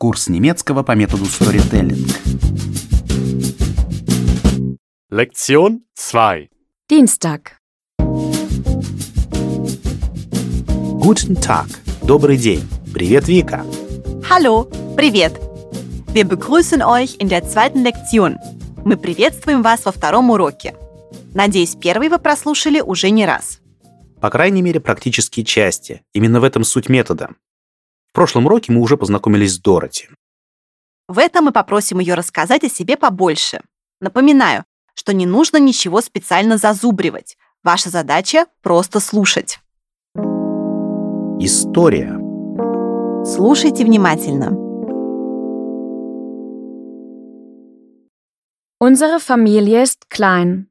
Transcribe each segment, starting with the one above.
Курс немецкого по методу storytelling. Lektion 2. Dienstag. Guten Tag. Добрый день. Привет, Вика. Hallo, привет! Wir begrüßen euch in der zweiten Lektion. Мы приветствуем вас во втором уроке. Надеюсь, первый вы прослушали уже не раз. По крайней мере, практические части. Именно в этом суть метода. В прошлом уроке мы уже познакомились с Дороти. В этом мы попросим ее рассказать о себе побольше. Напоминаю, что не нужно ничего специально зазубривать. Ваша задача – просто слушать. История. Слушайте внимательно. Unsere Familie ist klein.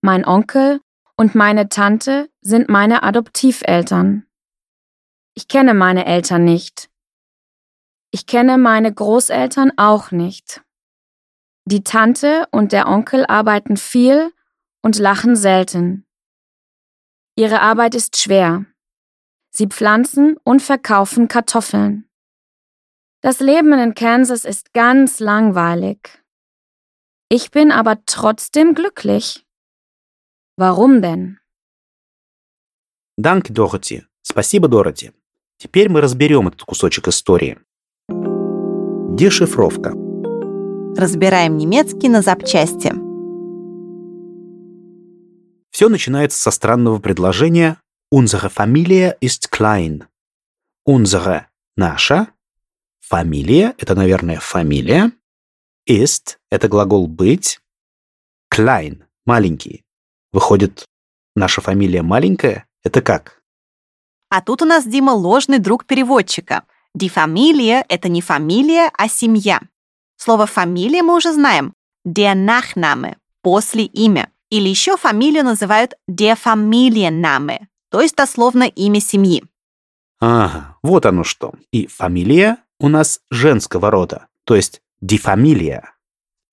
Mein Onkel und meine Tante sind meine Adoptiveltern. Ich kenne meine Eltern nicht. Ich kenne meine Großeltern auch nicht. Die Tante und der Onkel arbeiten viel und lachen selten. Ihre Arbeit ist schwer. Sie pflanzen und verkaufen Kartoffeln. Das Leben in Kansas ist ganz langweilig. Ich bin aber trotzdem glücklich. Warum denn? Данки, Дороти. Спасибо, Дороти. Теперь мы разберем этот кусочек истории. Дешифровка. Разбираем немецкий на запчасти. Все начинается со странного предложения Unsere Familie ist klein. Unsere – наша. Familie – это, наверное, фамилия. Ist – это глагол «быть». Klein – маленький. Выходит, наша фамилия маленькая? Это как? А тут у нас, Дима, ложный друг переводчика. Familie – это не фамилия, а семья. Слово «фамилия» мы уже знаем. Der Nachname – после имя. Или еще фамилию называют der Familienname, то есть дословно имя семьи. Ага, вот оно что. И фамилия у нас женского рода, то есть Familie.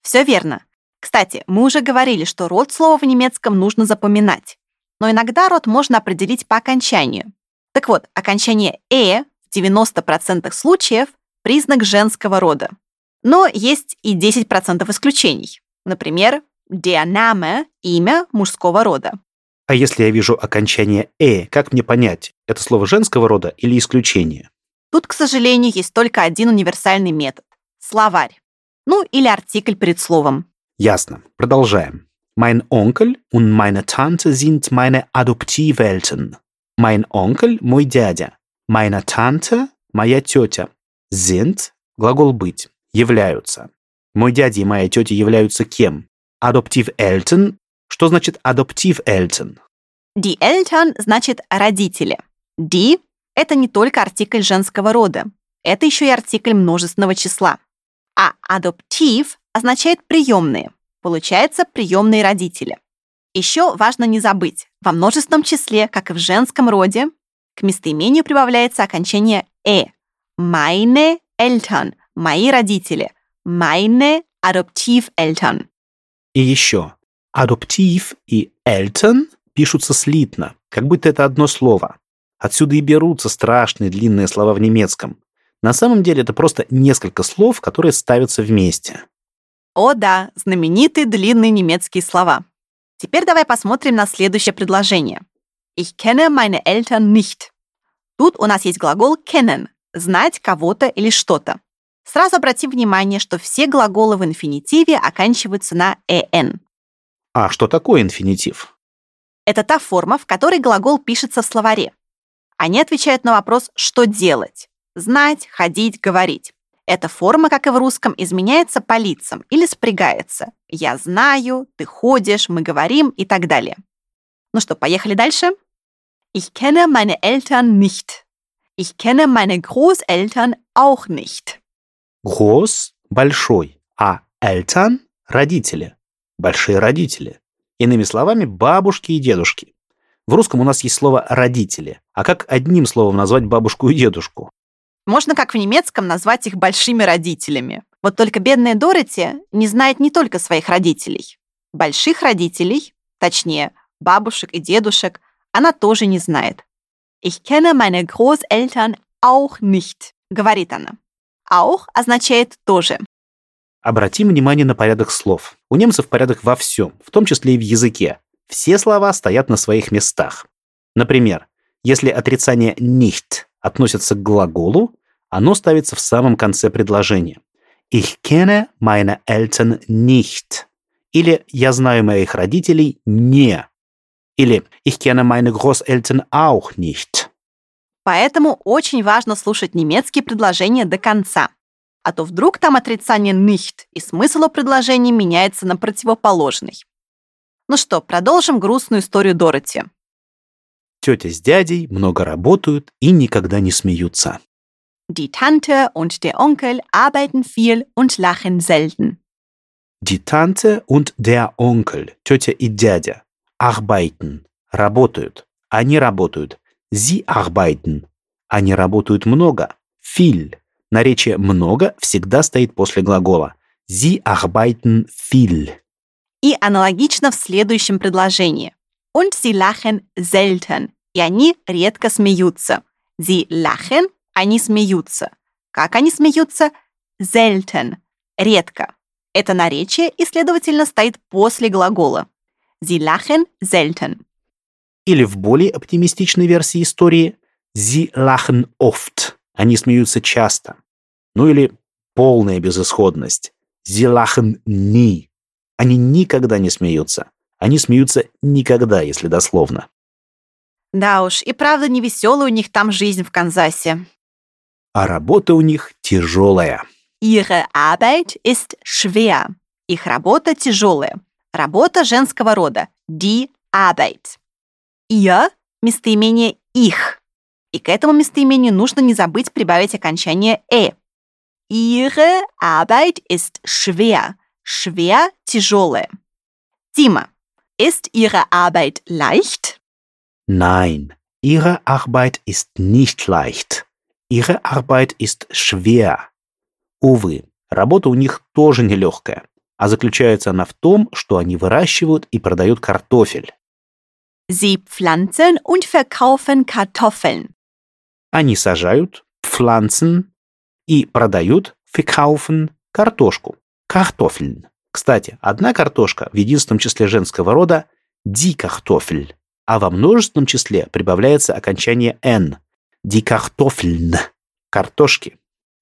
Все верно. Кстати, мы уже говорили, что род слова в немецком нужно запоминать. Но иногда род можно определить по окончанию. Так вот, окончание «э» в 90% случаев – признак женского рода. Но есть и 10% исключений. Например, Name – имя мужского рода. А если я вижу окончание «э», как мне понять, это слово женского рода или исключение? Тут, к сожалению, есть только один универсальный метод – словарь. Ну, или артикль перед словом. Ясно. Продолжаем. Mein Onkel und meine Tante sind meine Adoptiveltern. Mein Onkel – мой дядя. Meine Tante – моя тетя. Sind – глагол «быть», являются. Мой дядя и моя тетя являются кем? Adoptiveltern. Что значит Adoptiveltern? Die Eltern значит родители. Die – это не только артикль женского рода. Это еще и артикль множественного числа. А adoptiv означает приемные. Получается, приемные родители. Еще важно не забыть, во множественном числе, как и в женском роде, к местоимению прибавляется окончание «э». Meine Eltern – мои родители. Meine Adoptiveltern. И еще. Adoptiv и Eltern пишутся слитно, как будто это одно слово. Отсюда и берутся страшные длинные слова в немецком. На самом деле это просто несколько слов, которые ставятся вместе. О да, знаменитые длинные немецкие слова. Теперь давай посмотрим на следующее предложение. Ich kenne meine Eltern nicht. Тут у нас есть глагол kennen – знать кого-то или что-то. Сразу обратим внимание, что все глаголы в инфинитиве оканчиваются на «en». А что такое инфинитив? Это та форма, в которой глагол пишется в словаре. Они отвечают на вопрос «что делать?» Знать, ходить, говорить. Эта форма, как и в русском, изменяется по лицам или спрягается. Я знаю, ты ходишь, мы говорим и так далее. Ну что, поехали дальше? Ich kenne meine Eltern nicht. Ich kenne meine Großeltern auch nicht. Groß – большой, а Eltern – родители. Большие родители. Иными словами, бабушки и дедушки. В русском у нас есть слово «родители». А как одним словом назвать бабушку и дедушку? Можно, как в немецком, назвать их большими родителями. Вот только бедная Дороти не знает не только своих родителей. Больших родителей, точнее, бабушек и дедушек, она тоже не знает. Ich kenne meine Großeltern auch nicht, говорит она. auch означает тоже. Обратим внимание на порядок слов. У немцев порядок во всем, в том числе и в языке. Все слова стоят на своих местах. Например, если отрицание nicht относится к глаголу, оно ставится в самом конце предложения. Ich kenne meine Eltern nicht. Или я знаю моих родителей не. Или ich kenne meine Großeltern auch nicht. Поэтому очень важно слушать немецкие предложения до конца. А то вдруг там отрицание nicht, и смысл у предложения меняется на противоположный. Ну что, продолжим грустную историю Дороти. Тетя с дядей много работают и никогда не смеются. Die Tante und der Onkel arbeiten viel und lachen selten. Die Tante und der Onkel, тетя и дядя, arbeiten, работают. Они работают. Sie arbeiten. Они работают много. Viel. Наречие «много» всегда стоит после глагола. Sie arbeiten viel. И аналогично в следующем предложении. Und sie lachen selten. И они редко смеются. Sie lachen, они смеются. Как они смеются? Selten. Редко. Это наречие и, следовательно, стоит после глагола. Sie lachen selten. Или в более оптимистичной версии истории Sie lachen oft. Они смеются часто. Ну или полная безысходность. Sie lachen nie. Они никогда не смеются. Они смеются никогда, если дословно. Да уж, и правда не веселая у них там жизнь в Канзасе. А работа у них тяжелая. Ihre Arbeit ist schwer. Их работа тяжелая. Работа женского рода. Die Arbeit. Ihr – местоимение их. И к этому местоимению нужно не забыть прибавить окончание «э». Ihre Arbeit ist schwer. Schwer – тяжелая. Дима, ist Ihre Arbeit leicht? Nein, ihre Arbeit ist nicht leicht. Ihre Arbeit ist schwer. Увы, работа у них тоже нелегкая, а заключается она в том, что они выращивают и продают картофель. Sie pflanzen und verkaufen Kartoffeln. Они сажают, pflanzen, и продают, verkaufen, картошку, картофель. Кстати, одна картошка в единственном числе женского рода – die Kartoffel, а во множественном числе прибавляется окончание «n» – die Kartoffeln – картошки.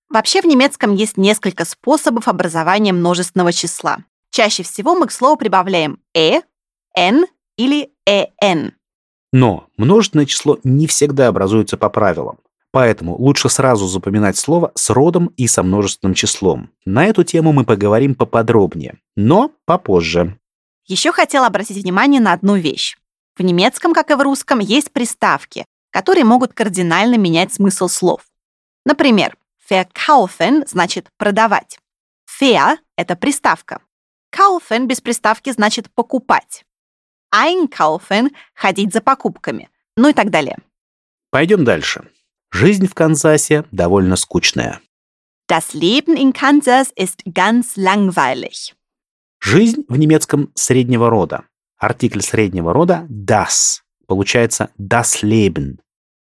Вообще в немецком есть несколько способов образования множественного числа. Чаще всего мы к слову прибавляем «э», «н» или «эн». Но множественное число не всегда образуется по правилам. Поэтому лучше сразу запоминать слово с родом и со множественным числом. На эту тему мы поговорим поподробнее, но попозже. Еще хотела обратить внимание на одну вещь. В немецком, как и в русском, есть приставки, которые могут кардинально менять смысл слов. Например, verkaufen значит продавать. Ver – это приставка. Kaufen без приставки значит покупать. Einkaufen – ходить за покупками. Ну и так далее. Пойдем дальше. Жизнь в Канзасе довольно скучная. Das Leben in Kansas ist ganz langweilig. Жизнь в немецком среднего рода. Артикль среднего рода das. Получается das Leben.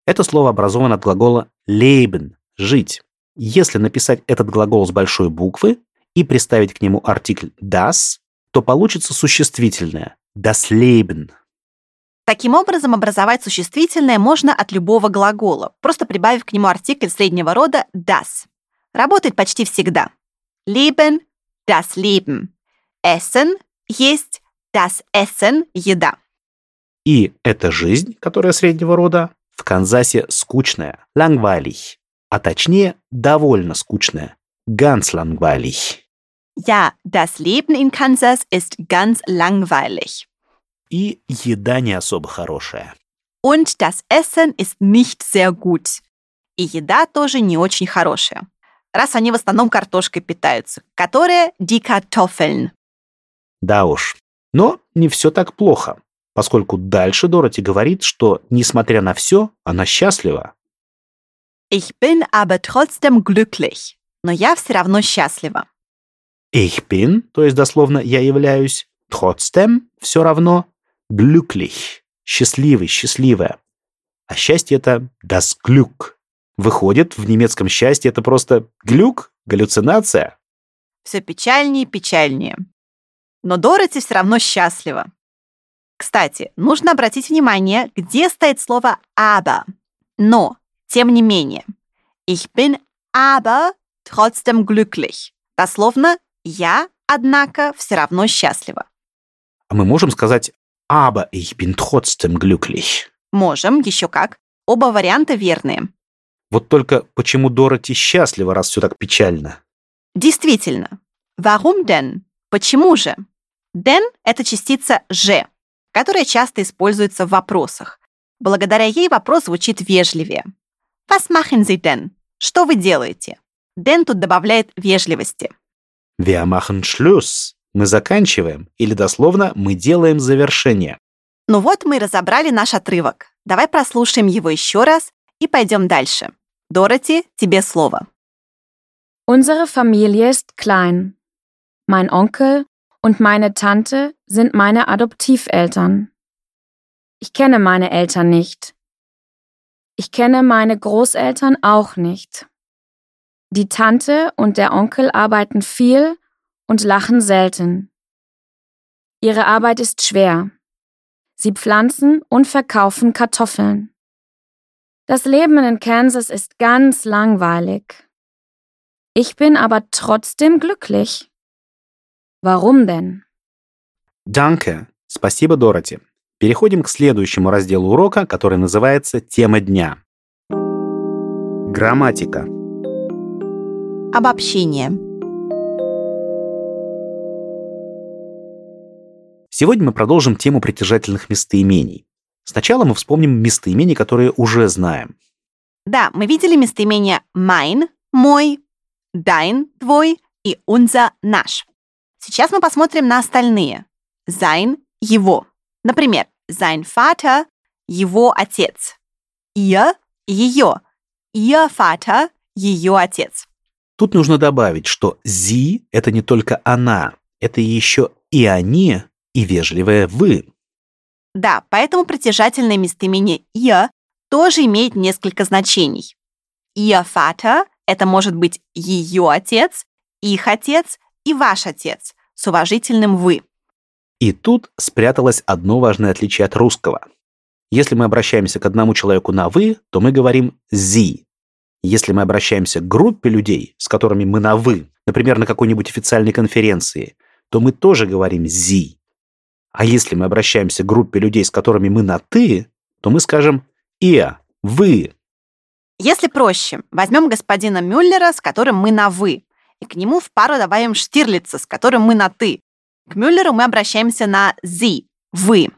Это слово образовано от глагола leben – жить. Если написать этот глагол с большой буквы и приставить к нему артикль das, то получится существительное das Leben. Таким образом, образовать существительное можно от любого глагола, просто прибавив к нему артикль среднего рода das. Работает почти всегда. Leben – das Leben. Essen – есть das Essen – еда. И эта жизнь, которая среднего рода, в Канзасе скучная, langweilig, а точнее довольно скучная, ganz langweilig. Ja, das Leben in Kansas ist ganz langweilig. И еда не особо хорошая. Und das Essen ist nicht sehr gut. И еда тоже не очень хорошая. Раз они в основном картошкой питаются, которая die Kartoffeln. Да уж. Но не все так плохо, поскольку дальше Дороти говорит, что, несмотря на все, она счастлива. Ich bin aber trotzdem glücklich. Но я все равно счастлива. Ich bin, то есть дословно «я являюсь», trotzdem, все равно, glücklich, счастливый, счастливая. А счастье это das Glück. Выходит, в немецком счастье это просто глюк, галлюцинация. Все печальнее и печальнее. Но Дороти все равно счастлива. Кстати, нужно обратить внимание, где стоит слово «aber». Но, тем не менее. Ich bin aber trotzdem glücklich. Дословно «я, однако, все равно счастлива». А мы можем сказать «aber ich bin trotzdem glücklich». Можем, еще как. Оба варианта верные. Вот только почему Дороти счастлива, раз все так печально? Действительно. Warum denn? Почему же? Denn – это частица «же», которая часто используется в вопросах. Благодаря ей вопрос звучит вежливее. Was machen Sie denn? Что вы делаете? Denn тут добавляет вежливости. Wir machen Schluss. Мы заканчиваем. Или дословно, мы делаем завершение. Ну вот мы и разобрали наш отрывок. Давай прослушаем его еще раз и пойдем дальше. Дороти, тебе слово. Unsere Familie ist klein. Mein Onkel und meine Tante sind meine Adoptiveltern. Ich kenne meine Eltern nicht. Ich kenne meine Großeltern auch nicht. Die Tante und der Onkel arbeiten viel und lachen selten. Ihre Arbeit ist schwer. Sie pflanzen und verkaufen Kartoffeln. Das Leben in Kansas ist ganz langweilig. Ich bin aber trotzdem glücklich. Warum denn? Danke. Спасибо, Дороти. Переходим к следующему разделу урока, который называется «Тема дня». Грамматика. Обобщение. Сегодня мы продолжим тему притяжательных местоимений. Сначала мы вспомним местоимения, которые уже знаем. Да, мы видели местоимения mein, мой, dein, твой и unser, наш. Сейчас мы посмотрим на остальные. Sein, его. Например, sein Vater – его отец. Ihr – ее. Ihr Vater – ее отец. Тут нужно добавить, что «зи» — это не только «она», это еще и «они», и вежливое «вы». Да, поэтому притяжательное местоимение «ihr» тоже имеет несколько значений. Ihr Vater – это может быть ее отец, их отец и ваш отец с уважительным «вы». И тут спряталось одно важное отличие от русского. Если мы обращаемся к одному человеку на «вы», то мы говорим «зи». Если мы обращаемся к группе людей, с которыми мы на «вы», например, на какой-нибудь официальной конференции, то мы тоже говорим «зи». А если мы обращаемся к группе людей, с которыми мы на «ты», то мы скажем «иа», «вы». Если проще, возьмем господина Мюллера, с которым мы на «вы», и к нему в пару добавим Штирлица, с которым мы на «ты». К Мюллеру мы обращаемся на «зи», «вы».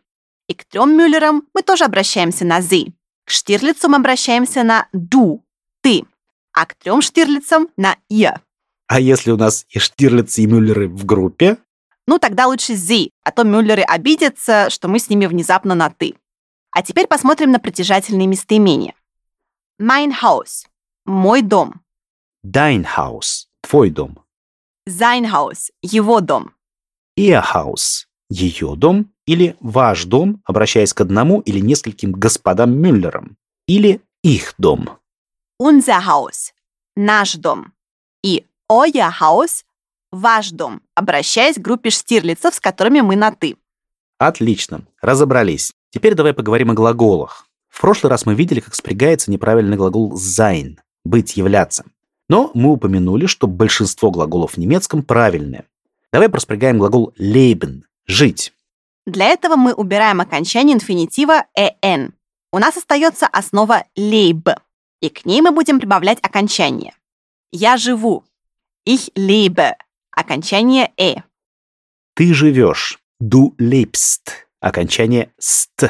И к трем Мюллерам мы тоже обращаемся на «зи». К Штирлицу мы обращаемся на «ду», «ты», а к трем Штирлицам на «я». А если у нас и Штирлицы, и Мюллеры в группе, Ну, тогда лучше «зи», а то Мюллеры обидятся, что мы с ними внезапно на «ты». А теперь посмотрим на притяжательные местоимения. Mein Haus – мой дом. Dein Haus – твой дом. Sein Haus – его дом. Ihr Haus – ее дом или ваш дом, обращаясь к одному или нескольким господам Мюллерам. Или их дом. Unser Haus – наш дом. И euer Haus – ваш дом, обращаясь к группе штирлицев, с которыми мы на «ты». Отлично, разобрались. Теперь давай поговорим о глаголах. В прошлый раз мы видели, как спрягается неправильный глагол sein – быть, являться. Но мы упомянули, что большинство глаголов в немецком правильные. Давай проспрягаем глагол leben – жить. Для этого мы убираем окончание инфинитива «en». У нас остается основа «leib», и к ней мы будем прибавлять окончание. «Я живу» – «ich lebe», окончание «э». Ты живешь. Du lebst. Окончание st.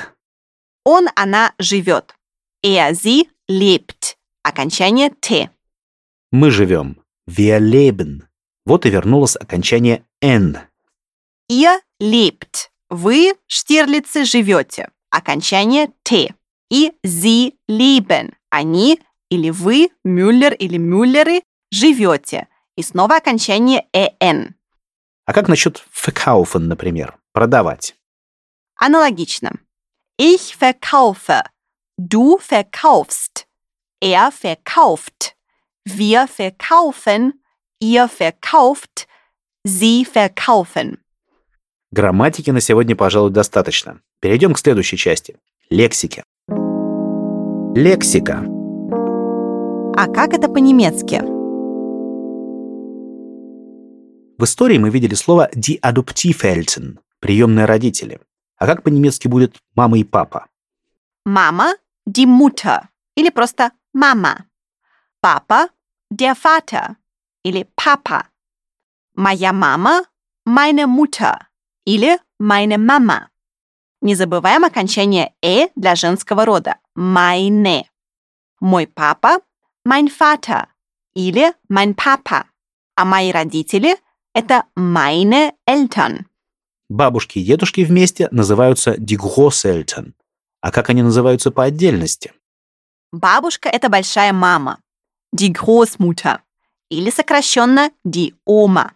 Он, она живет. Er, sie lebt. Окончание «т». Мы живем. Wir leben. Вот и вернулось окончание n. Ihr lebt. Вы, штирлицы, живете. Окончание «т». И sie leben. Они или вы, Мюллер или Мюллеры, живете. И снова окончание «en». А как насчет verkaufen, например? Продавать. Аналогично. Ich verkaufe. Du verkaufst. Er verkauft. Wir verkaufen. Ihr verkauft. Sie verkaufen. Грамматики на сегодня, пожалуй, достаточно. Перейдем к следующей части. Лексики. Лексика. А как это по-немецки? В истории мы видели слово die Adoptiveltern – приемные родители. А как по-немецки будет мама и папа? Мама – die Mutter или просто мама. Папа – der Vater или папа. Моя мама – meine Mutter или meine Mama. Не забываем окончание «э» для женского рода – meine. Мой папа – mein Vater или mein Papa. А мои родители – это meine Eltern. Бабушки и дедушки вместе называются die Großeltern. А как они называются по отдельности? Бабушка – это большая мама, die Großmutter, или сокращенно die Oma.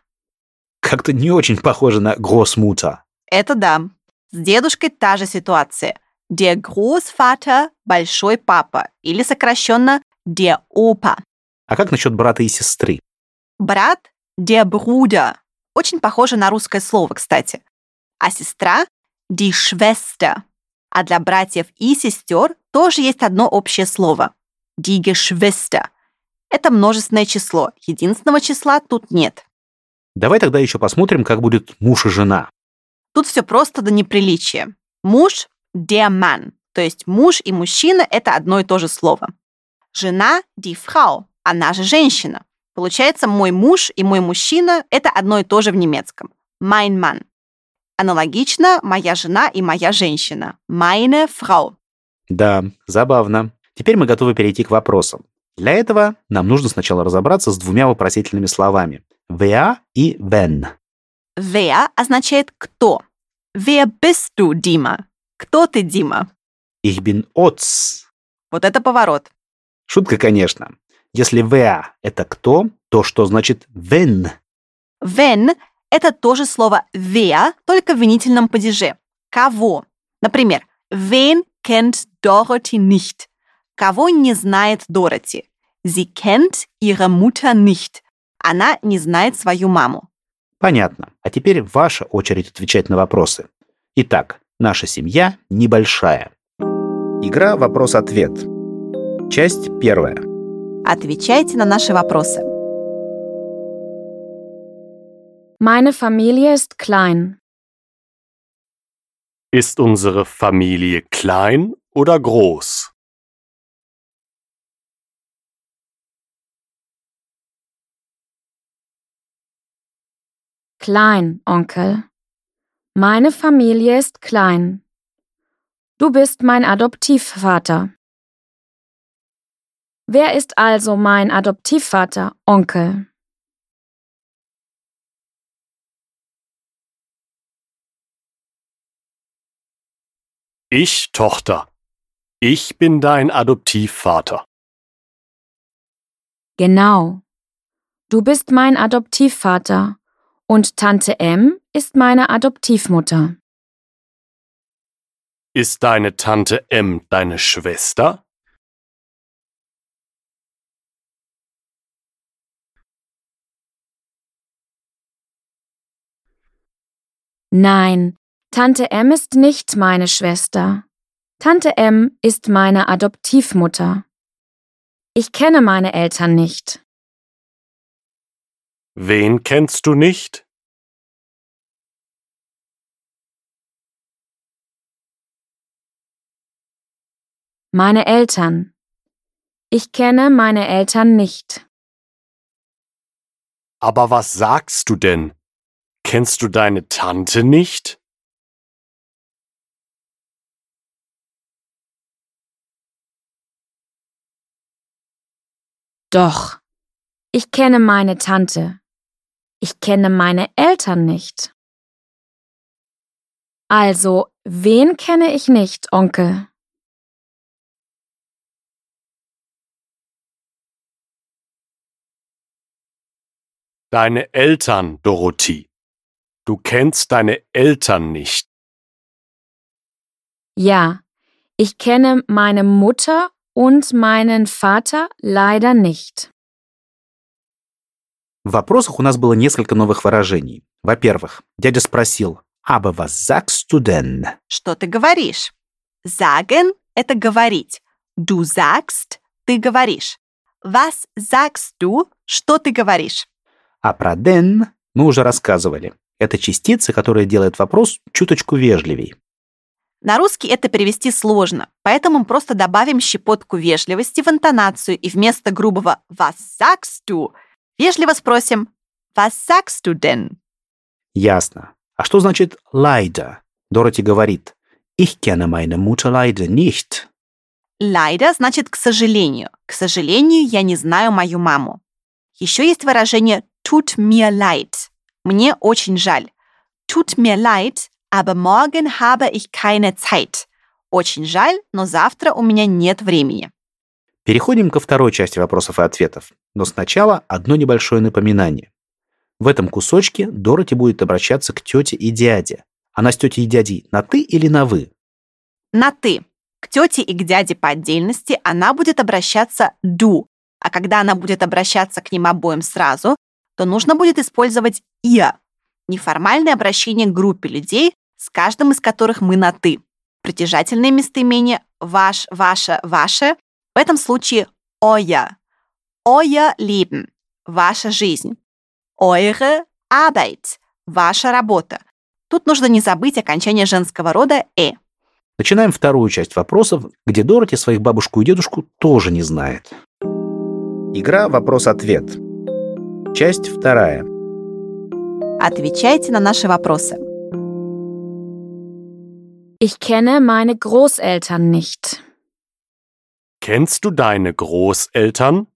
Как-то не очень похоже на Großmutter. Это да. С дедушкой та же ситуация. Der Großvater – большой папа, или сокращенно der Opa. А как насчет брата и сестры? Брат – der Bruder. Очень похоже на русское слово, кстати. А сестра – die Schwester. А для братьев и сестер тоже есть одно общее слово – die Geschwister. Это множественное число, единственного числа тут нет. Давай тогда еще посмотрим, как будет муж и жена. Тут все просто до неприличия. Муж – der Mann, то есть муж и мужчина – это одно и то же слово. Жена – die Frau, она же женщина. Получается, мой муж и мой мужчина – это одно и то же в немецком. Mein Mann. Аналогично, моя жена и моя женщина. Meine Frau. Да, забавно. Теперь мы готовы перейти к вопросам. Для этого нам нужно сначала разобраться с двумя вопросительными словами. Wer и wenn. Wer означает «кто». Wer bist du, Дима? Кто ты, Дима? Ich bin Otz. Вот это поворот. Шутка, конечно. Если wer – это кто, то что значит wenn? Wenn – это тоже слово wer, только в винительном падеже. Кого? Например, wen kennt Dorothy nicht? Кого не знает Дороти? Sie kennt ihre Mutter nicht. Она не знает свою маму. Понятно. А теперь ваша очередь отвечать на вопросы. Итак, наша семья небольшая. Игра «Вопрос-ответ». Часть первая. Отвечайте на наши вопросы. Meine Familie ist klein. Ist unsere Familie klein oder groß? Klein, Onkel. Meine Familie ist klein. Du bist mein Adoptivvater. Wer ist also mein Adoptivvater, Onkel? Ich, Tochter. Ich bin dein Adoptivvater. Genau. Du bist mein Adoptivvater und Tante M ist meine Adoptivmutter. Ist deine Tante M deine Schwester? Nein, Tante M ist nicht meine Schwester. Tante M ist meine Adoptivmutter. Ich kenne meine Eltern nicht. Wen kennst du nicht? Meine Eltern. Ich kenne meine Eltern nicht. Aber was sagst du denn? Kennst du deine Tante nicht? Doch. Ich kenne meine Tante. Ich kenne meine Eltern nicht. Also, wen kenne ich nicht, Onkel? Deine Eltern, Dorothee. Du kennst deine Eltern nicht. Ja, ich kenne meine Mutter und meinen Vater leider nicht. В вопросах у нас было несколько новых выражений. Во-первых, дядя спросил «Aber was sagst du denn?» Что ты говоришь? Sagen – это говорить. Du sagst – ты говоришь. Was sagst du – что ты говоришь? А про «den» мы уже рассказывали. Это частица, которая делает вопрос чуточку вежливей. На русский это перевести сложно, поэтому мы просто добавим щепотку вежливости в интонацию и вместо грубого «Was sagst du?» вежливо спросим «Was sagst du denn?» Ясно. А что значит «leider»? Дороти говорит «Ich kenne meine Mutter leider nicht». Leider значит «к сожалению». К сожалению, я не знаю мою маму. Еще есть выражение «tut mir leid». Мне очень жаль. Tut mir leid, aber morgen habe ich keine Zeit. Очень жаль, но завтра у меня нет времени. Переходим ко второй части вопросов и ответов. Но сначала одно небольшое напоминание. В этом кусочке Дороти будет обращаться к тете и дяде. Она с тетей и дядей на «ты» или на «вы»? На «ты». К тете и к дяде по отдельности она будет обращаться «ду», а когда она будет обращаться к ним обоим сразу, то нужно будет использовать «я». Неформальное обращение к группе людей, с каждым из которых мы на «ты». Притяжательное местоимение «ваш», «ваша», «ваше» в этом случае «оя». «Euer Leben» – ваша жизнь. «Eure Arbeit» – ваша работа. Тут нужно не забыть окончание женского рода «э». Начинаем вторую часть вопросов, где Дороти своих бабушку и дедушку тоже не знает. Игра «Вопрос-ответ». Часть вторая. Отвечайте на наши вопросы. Ich kenne meine Großeltern nicht. Kennst du deine Großeltern?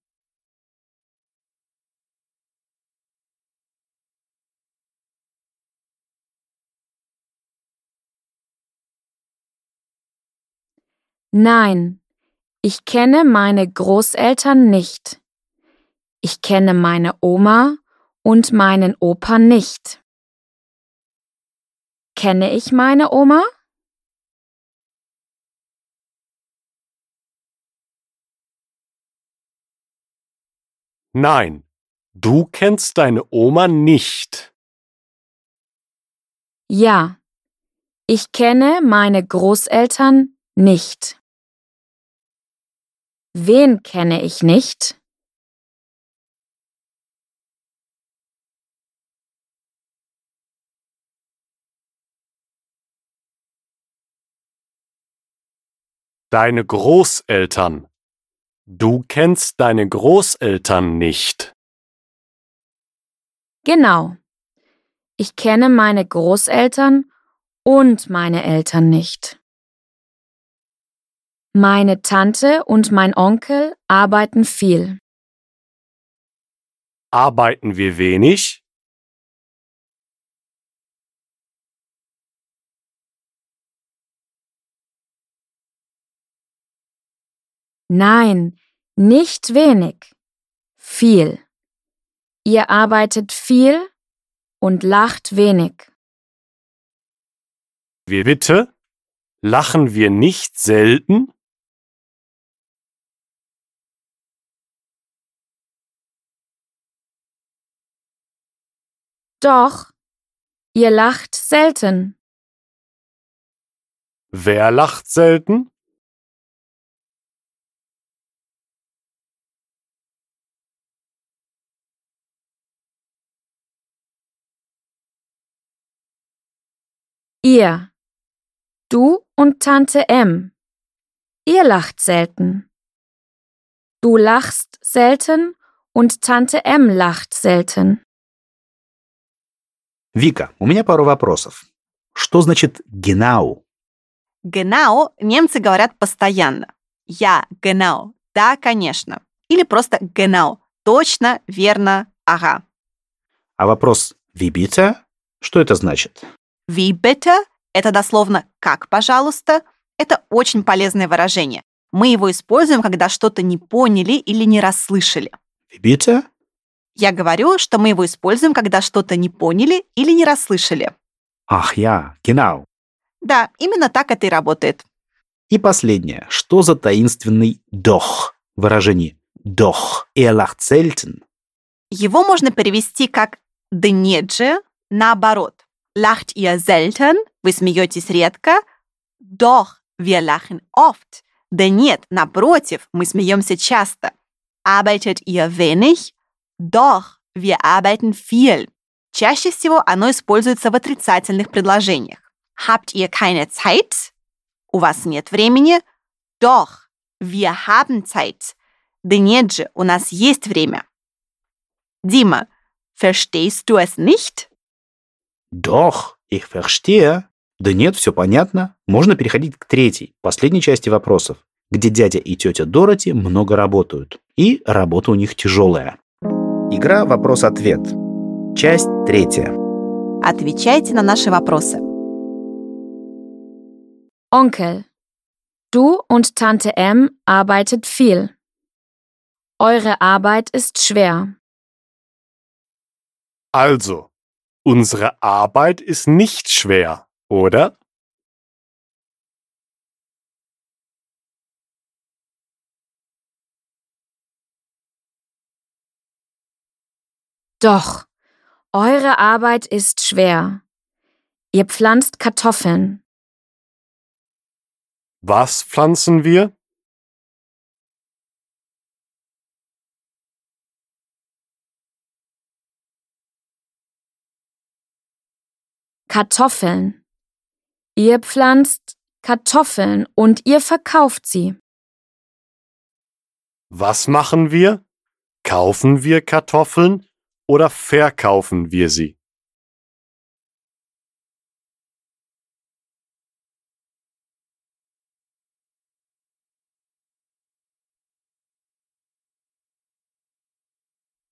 Nein, ich kenne meine Großeltern nicht. Ich kenne meine Oma und meinen Opa nicht. Kenne ich meine Oma? Nein, du kennst deine Oma nicht. Ja, ich kenne meine Großeltern nicht. Wen kenne ich nicht? Deine Großeltern. Du kennst deine Großeltern nicht. Genau. Ich kenne meine Großeltern und meine Eltern nicht. Meine Tante und mein Onkel arbeiten viel. Arbeiten wir wenig? Nein, nicht wenig. Viel. Ihr arbeitet viel und lacht wenig. Wie bitte? Lachen wir nicht selten? Doch, ihr lacht selten. Wer lacht selten? Ihr. Du und Tante M. Ihr lacht selten. Du lachst selten und Tante M lacht selten. Вика, у меня пару вопросов. Что значит «genau»? Genau немцы говорят постоянно. Я, genau. Да, конечно. Или просто genau. Точно, верно, ага. А вопрос «wie bitte»? Что это значит? Wie bitte – это дословно «как, пожалуйста». Это очень полезное выражение. Мы его используем, когда что-то не поняли или не расслышали. Wie bitte? Я говорю, что мы его используем, когда что-то не поняли или не расслышали. Ах, ja, genau. Да, именно так это и работает. И последнее. Что за таинственный «doch» в выражении «doch» er lacht selten? Его можно перевести как «да нет же», наоборот. Lacht ihr selten? Вы смеетесь редко. Doch, wir lachen oft. Да нет, напротив, мы смеемся часто. Arbeitet ihr wenig? Doch, wir arbeiten viel. Чаще всего оно используется в отрицательных предложениях. Habt ihr keine Zeit? У вас нет времени? Doch, wir haben Zeit. Да нет же, у нас есть время. Дима, verstehst du es nicht? Doch, ich verstehe. Да нет, все понятно. Можно переходить к третьей, последней части вопросов, где дядя и тетя Дороти много работают. И работа у них тяжелая. Игра «Вопрос-ответ». Часть третья. Отвечайте на наши вопросы. Onkel, du und Tante M arbeitet viel. Eure Arbeit ist schwer. Also, unsere Arbeit ist nicht schwer, oder? Doch, eure Arbeit ist schwer. Ihr pflanzt Kartoffeln. Was pflanzen wir? Kartoffeln. Ihr pflanzt Kartoffeln und ihr verkauft sie. Was machen wir? Kaufen wir Kartoffeln oder verkaufen wir sie?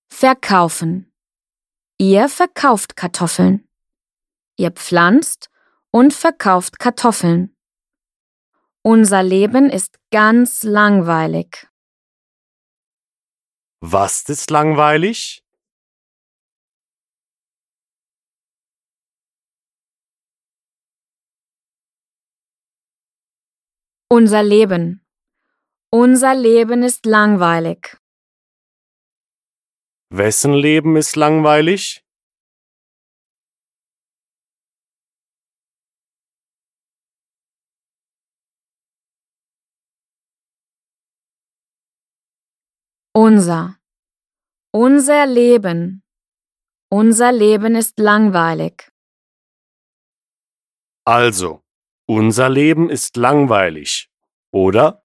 Verkaufen. Ihr verkauft Kartoffeln. Ihr pflanzt und verkauft Kartoffeln. Unser Leben ist ganz langweilig. Was ist langweilig? Unser Leben. Unser Leben ist langweilig. Wessen Leben ist langweilig? Unser. Unser Leben. Unser Leben ist langweilig. Also, unser Leben ist langweilig, oder?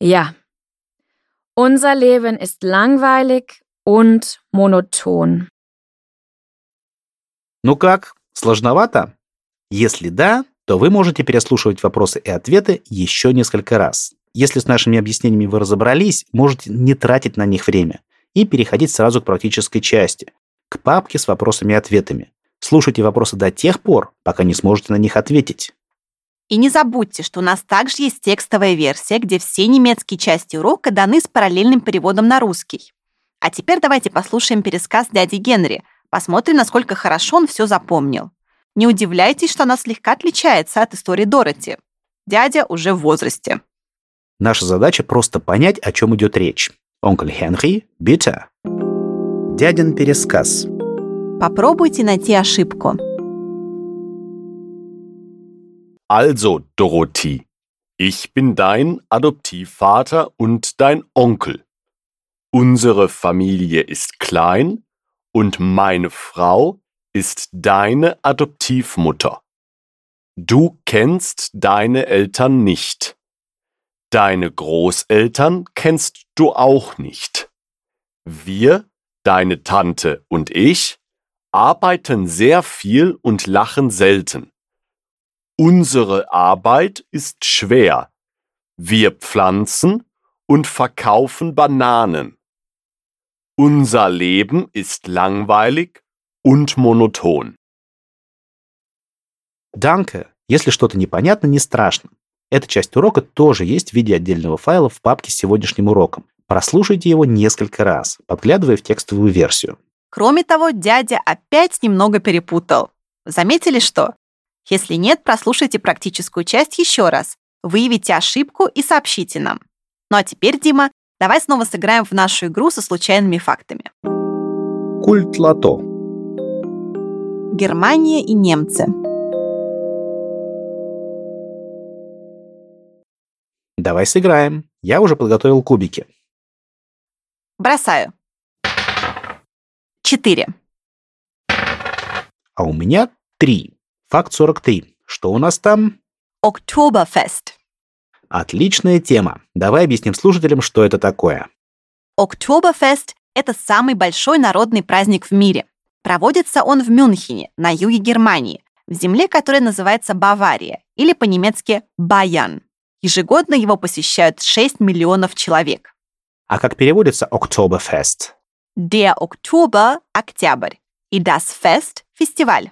Ja. Unser Leben ist langweilig und monoton. Ну как, сложновато? Если да, то вы можете переслушивать вопросы и ответы еще несколько раз. Если с нашими объяснениями вы разобрались, можете не тратить на них время и переходить сразу к практической части, к папке с вопросами и ответами. Слушайте вопросы до тех пор, пока не сможете на них ответить. И не забудьте, что у нас также есть текстовая версия, где все немецкие части урока даны с параллельным переводом на русский. А теперь давайте послушаем пересказ дяди Генри, посмотрим, насколько хорошо он все запомнил. Не удивляйтесь, что она слегка отличается от истории Дороти. Дядя уже в возрасте. Наша задача просто понять, о чем идет речь. Онкль Хенри, bitte. Дядин пересказ. Попробуйте найти ошибку. Also, Dorothee, ich bin dein Adoptivvater und dein Onkel. Unsere Familie ist klein und meine Frau ist deine Adoptivmutter. Du kennst deine Eltern nicht. Deine Großeltern kennst du auch nicht. Wir, deine Tante und ich, arbeiten sehr viel und lachen selten. Unsere Arbeit ist schwer. Wir pflanzen und verkaufen Bananen. Unser Leben ist langweilig und monoton. Danke. Если что-то непонятно, не страшно. Эта часть урока тоже есть в виде отдельного файла в папке с сегодняшним уроком. Прослушайте его несколько раз, подглядывая в текстовую версию. Кроме того, дядя опять немного перепутал. Заметили что? Если нет, прослушайте практическую часть еще раз. Выявите ошибку и сообщите нам. Ну а теперь, Дима, давай снова сыграем в нашу игру со случайными фактами. Культ лото. Германия и немцы. Давай сыграем. Я уже подготовил кубики. Бросаю. Четыре. А у меня три. Факт 43. Что у нас там? Oktoberfest. Отличная тема. Давай объясним слушателям, что это такое. Oktoberfest – это самый большой народный праздник в мире. Проводится он в Мюнхене, на юге Германии, в земле, которая называется Бавария, или по-немецки Баян. Ежегодно его посещают 6 миллионов человек. А как переводится Oktoberfest? Der Oktober – октябрь, и das Fest – фестиваль,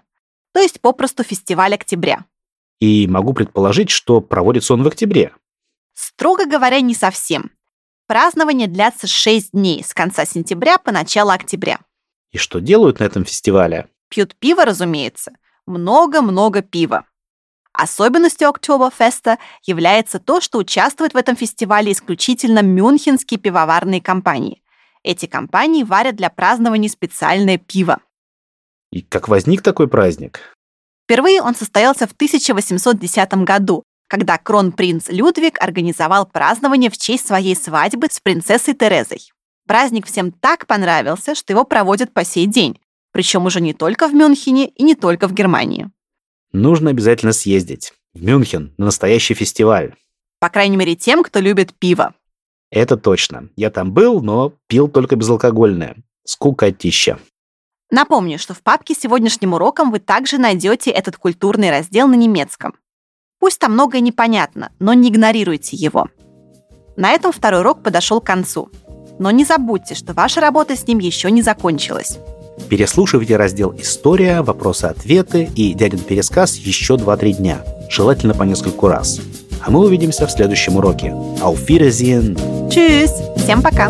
то есть попросту фестиваль октября. И могу предположить, что проводится он в октябре. Строго говоря, не совсем. Празднование длятся 6 дней с конца сентября по начало октября. И что делают на этом фестивале? Пьют пиво, разумеется. Много-много пива. Особенностью Октоберфеста является то, что участвуют в этом фестивале исключительно мюнхенские пивоварные компании. Эти компании варят для празднования специальное пиво. И как возник такой праздник? Впервые он состоялся в 1810 году, когда кронпринц Людвиг организовал празднование в честь своей свадьбы с принцессой Терезой. Праздник всем так понравился, что его проводят по сей день, причем уже не только в Мюнхене и не только в Германии. Нужно обязательно съездить. В Мюнхен, на настоящий фестиваль. По крайней мере, тем, кто любит пиво. Это точно. Я там был, но пил только безалкогольное. Скукотища. Напомню, что в папке с сегодняшним уроком вы также найдете этот культурный раздел на немецком. Пусть там многое непонятно, но не игнорируйте его. На этом второй урок подошел к концу. Но не забудьте, что ваша работа с ним еще не закончилась. Переслушивайте раздел «История», «Вопросы-ответы» и «Дядин пересказ» еще 2-3 дня, желательно по нескольку раз. А мы увидимся в следующем уроке. Wiedersehen! Tschüss! Всем пока!